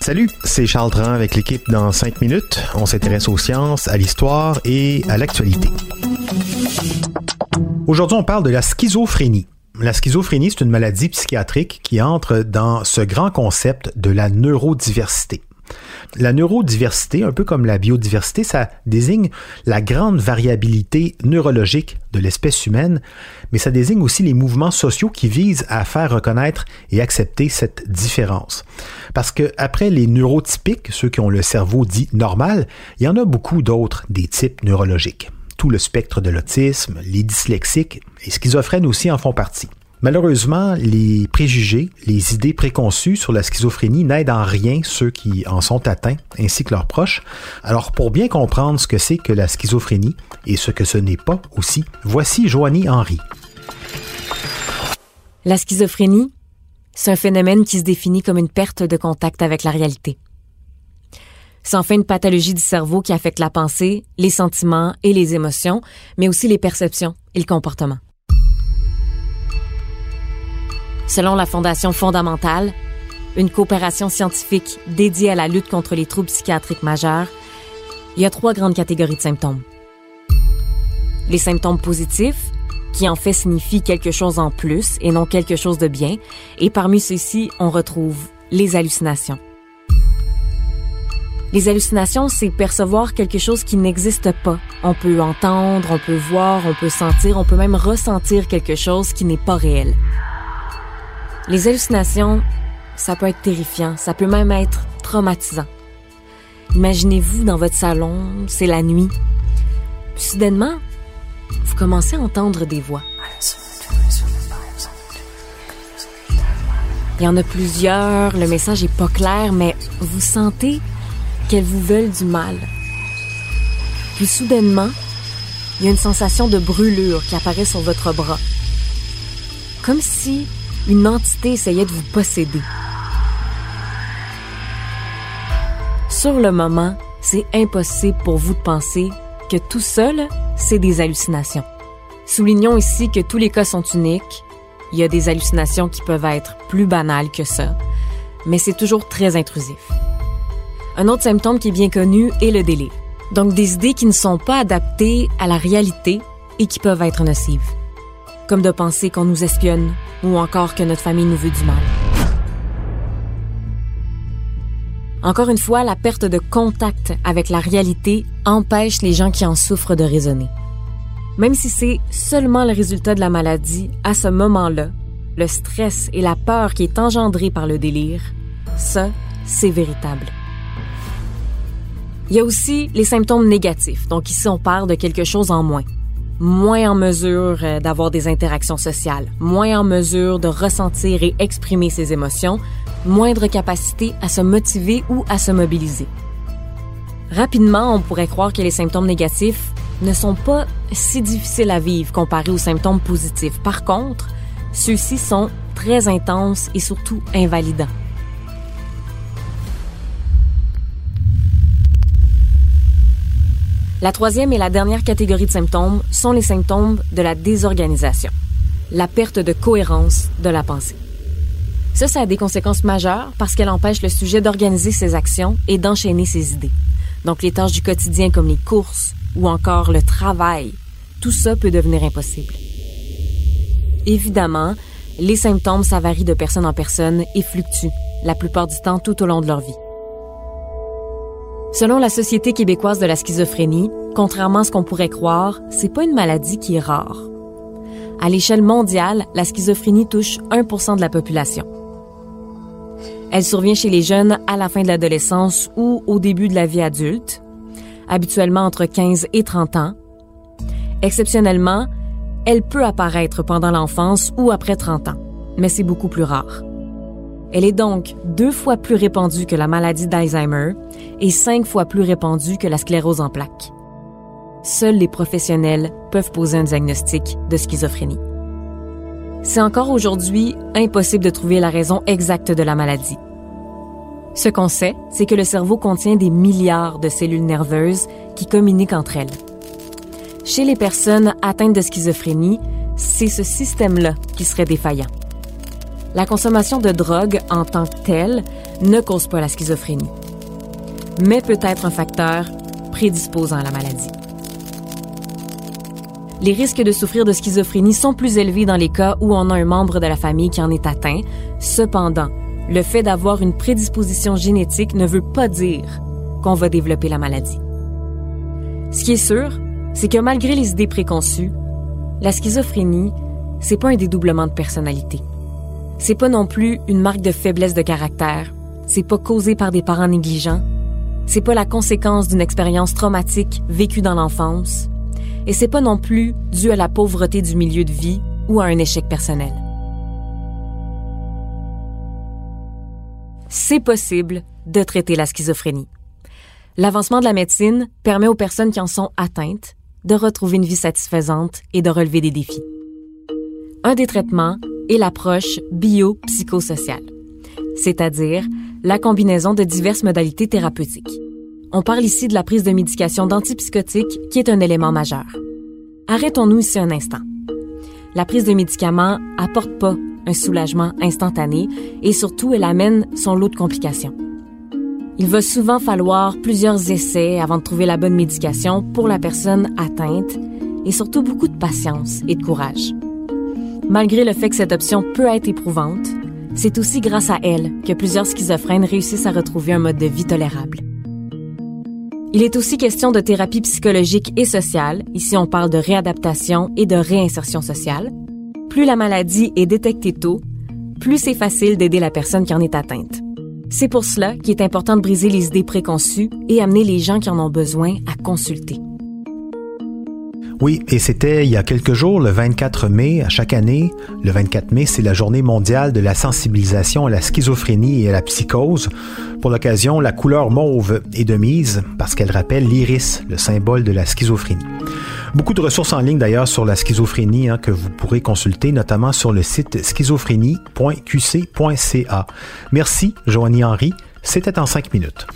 Salut, c'est Charles Dran avec l'équipe dans 5 minutes. On s'intéresse aux sciences, à l'histoire et à l'actualité. Aujourd'hui, on parle de la schizophrénie. La schizophrénie, c'est une maladie psychiatrique qui entre dans ce grand concept de la neurodiversité. La neurodiversité, un peu comme la biodiversité, ça désigne la grande variabilité neurologique de l'espèce humaine, mais ça désigne aussi les mouvements sociaux qui visent à faire reconnaître et accepter cette différence. Parce que après les neurotypiques, ceux qui ont le cerveau dit normal, il y en a beaucoup d'autres des types neurologiques. Tout le spectre de l'autisme, les dyslexiques, les schizophrènes aussi en font partie. Malheureusement, les préjugés, les idées préconçues sur la schizophrénie n'aident en rien ceux qui en sont atteints, ainsi que leurs proches. Alors, pour bien comprendre ce que c'est que la schizophrénie et ce que ce n'est pas aussi, voici Joanie Henry. La schizophrénie, c'est un phénomène qui se définit comme une perte de contact avec la réalité. C'est enfin une pathologie du cerveau qui affecte la pensée, les sentiments et les émotions, mais aussi les perceptions et le comportement. Selon la Fondation fondamentale, une coopération scientifique dédiée à la lutte contre les troubles psychiatriques majeurs, il y a trois grandes catégories de symptômes. Les symptômes positifs, qui en fait signifient quelque chose en plus et non quelque chose de bien, et parmi ceux-ci, on retrouve les hallucinations. Les hallucinations, c'est percevoir quelque chose qui n'existe pas. On peut entendre, on peut voir, on peut sentir, on peut même ressentir quelque chose qui n'est pas réel. Les hallucinations, ça peut être terrifiant, ça peut même être traumatisant. Imaginez-vous dans votre salon, c'est la nuit. Puis soudainement, vous commencez à entendre des voix. Il y en a plusieurs, le message est pas clair, mais vous sentez qu'elles vous veulent du mal. Puis soudainement, il y a une sensation de brûlure qui apparaît sur votre bras. Comme si une entité essayait de vous posséder. Sur le moment, c'est impossible pour vous de penser que tout seul, c'est des hallucinations. Soulignons ici que tous les cas sont uniques. Il y a des hallucinations qui peuvent être plus banales que ça, mais c'est toujours très intrusif. Un autre symptôme qui est bien connu est le délire. Donc des idées qui ne sont pas adaptées à la réalité et qui peuvent être nocives comme de penser qu'on nous espionne ou encore que notre famille nous veut du mal. Encore une fois, la perte de contact avec la réalité empêche les gens qui en souffrent de raisonner. Même si c'est seulement le résultat de la maladie, à ce moment-là, le stress et la peur qui est engendré par le délire, ça, c'est véritable. Il y a aussi les symptômes négatifs, donc ici on parle de quelque chose en moins moins en mesure euh, d'avoir des interactions sociales, moins en mesure de ressentir et exprimer ses émotions, moindre capacité à se motiver ou à se mobiliser. Rapidement, on pourrait croire que les symptômes négatifs ne sont pas si difficiles à vivre comparés aux symptômes positifs. Par contre, ceux-ci sont très intenses et surtout invalidants. La troisième et la dernière catégorie de symptômes sont les symptômes de la désorganisation, la perte de cohérence de la pensée. Ça, ça a des conséquences majeures parce qu'elle empêche le sujet d'organiser ses actions et d'enchaîner ses idées. Donc les tâches du quotidien comme les courses ou encore le travail, tout ça peut devenir impossible. Évidemment, les symptômes, ça varie de personne en personne et fluctuent, la plupart du temps tout au long de leur vie. Selon la Société québécoise de la schizophrénie, contrairement à ce qu'on pourrait croire, c'est pas une maladie qui est rare. À l'échelle mondiale, la schizophrénie touche 1% de la population. Elle survient chez les jeunes à la fin de l'adolescence ou au début de la vie adulte, habituellement entre 15 et 30 ans. Exceptionnellement, elle peut apparaître pendant l'enfance ou après 30 ans. mais c'est beaucoup plus rare. Elle est donc deux fois plus répandue que la maladie d'Alzheimer et cinq fois plus répandue que la sclérose en plaques. Seuls les professionnels peuvent poser un diagnostic de schizophrénie. C'est encore aujourd'hui impossible de trouver la raison exacte de la maladie. Ce qu'on sait, c'est que le cerveau contient des milliards de cellules nerveuses qui communiquent entre elles. Chez les personnes atteintes de schizophrénie, c'est ce système-là qui serait défaillant. La consommation de drogue en tant que telle ne cause pas la schizophrénie, mais peut être un facteur prédisposant à la maladie. Les risques de souffrir de schizophrénie sont plus élevés dans les cas où on a un membre de la famille qui en est atteint. Cependant, le fait d'avoir une prédisposition génétique ne veut pas dire qu'on va développer la maladie. Ce qui est sûr, c'est que malgré les idées préconçues, la schizophrénie, c'est pas un dédoublement de personnalité. C'est pas non plus une marque de faiblesse de caractère. C'est pas causé par des parents négligents. C'est pas la conséquence d'une expérience traumatique vécue dans l'enfance. Et c'est pas non plus dû à la pauvreté du milieu de vie ou à un échec personnel. C'est possible de traiter la schizophrénie. L'avancement de la médecine permet aux personnes qui en sont atteintes de retrouver une vie satisfaisante et de relever des défis. Un des traitements est l'approche biopsychosociale, c'est-à-dire la combinaison de diverses modalités thérapeutiques. On parle ici de la prise de médication d'antipsychotiques qui est un élément majeur. Arrêtons-nous ici un instant. La prise de médicaments apporte pas un soulagement instantané et surtout elle amène son lot de complications. Il va souvent falloir plusieurs essais avant de trouver la bonne médication pour la personne atteinte et surtout beaucoup de patience et de courage. Malgré le fait que cette option peut être éprouvante, c'est aussi grâce à elle que plusieurs schizophrènes réussissent à retrouver un mode de vie tolérable. Il est aussi question de thérapie psychologique et sociale. Ici, on parle de réadaptation et de réinsertion sociale. Plus la maladie est détectée tôt, plus c'est facile d'aider la personne qui en est atteinte. C'est pour cela qu'il est important de briser les idées préconçues et amener les gens qui en ont besoin à consulter. Oui, et c'était il y a quelques jours, le 24 mai, à chaque année. Le 24 mai, c'est la journée mondiale de la sensibilisation à la schizophrénie et à la psychose. Pour l'occasion, la couleur mauve est de mise parce qu'elle rappelle l'iris, le symbole de la schizophrénie. Beaucoup de ressources en ligne d'ailleurs sur la schizophrénie hein, que vous pourrez consulter, notamment sur le site schizophrénie.qc.ca. Merci, Joanie Henry. C'était en cinq minutes.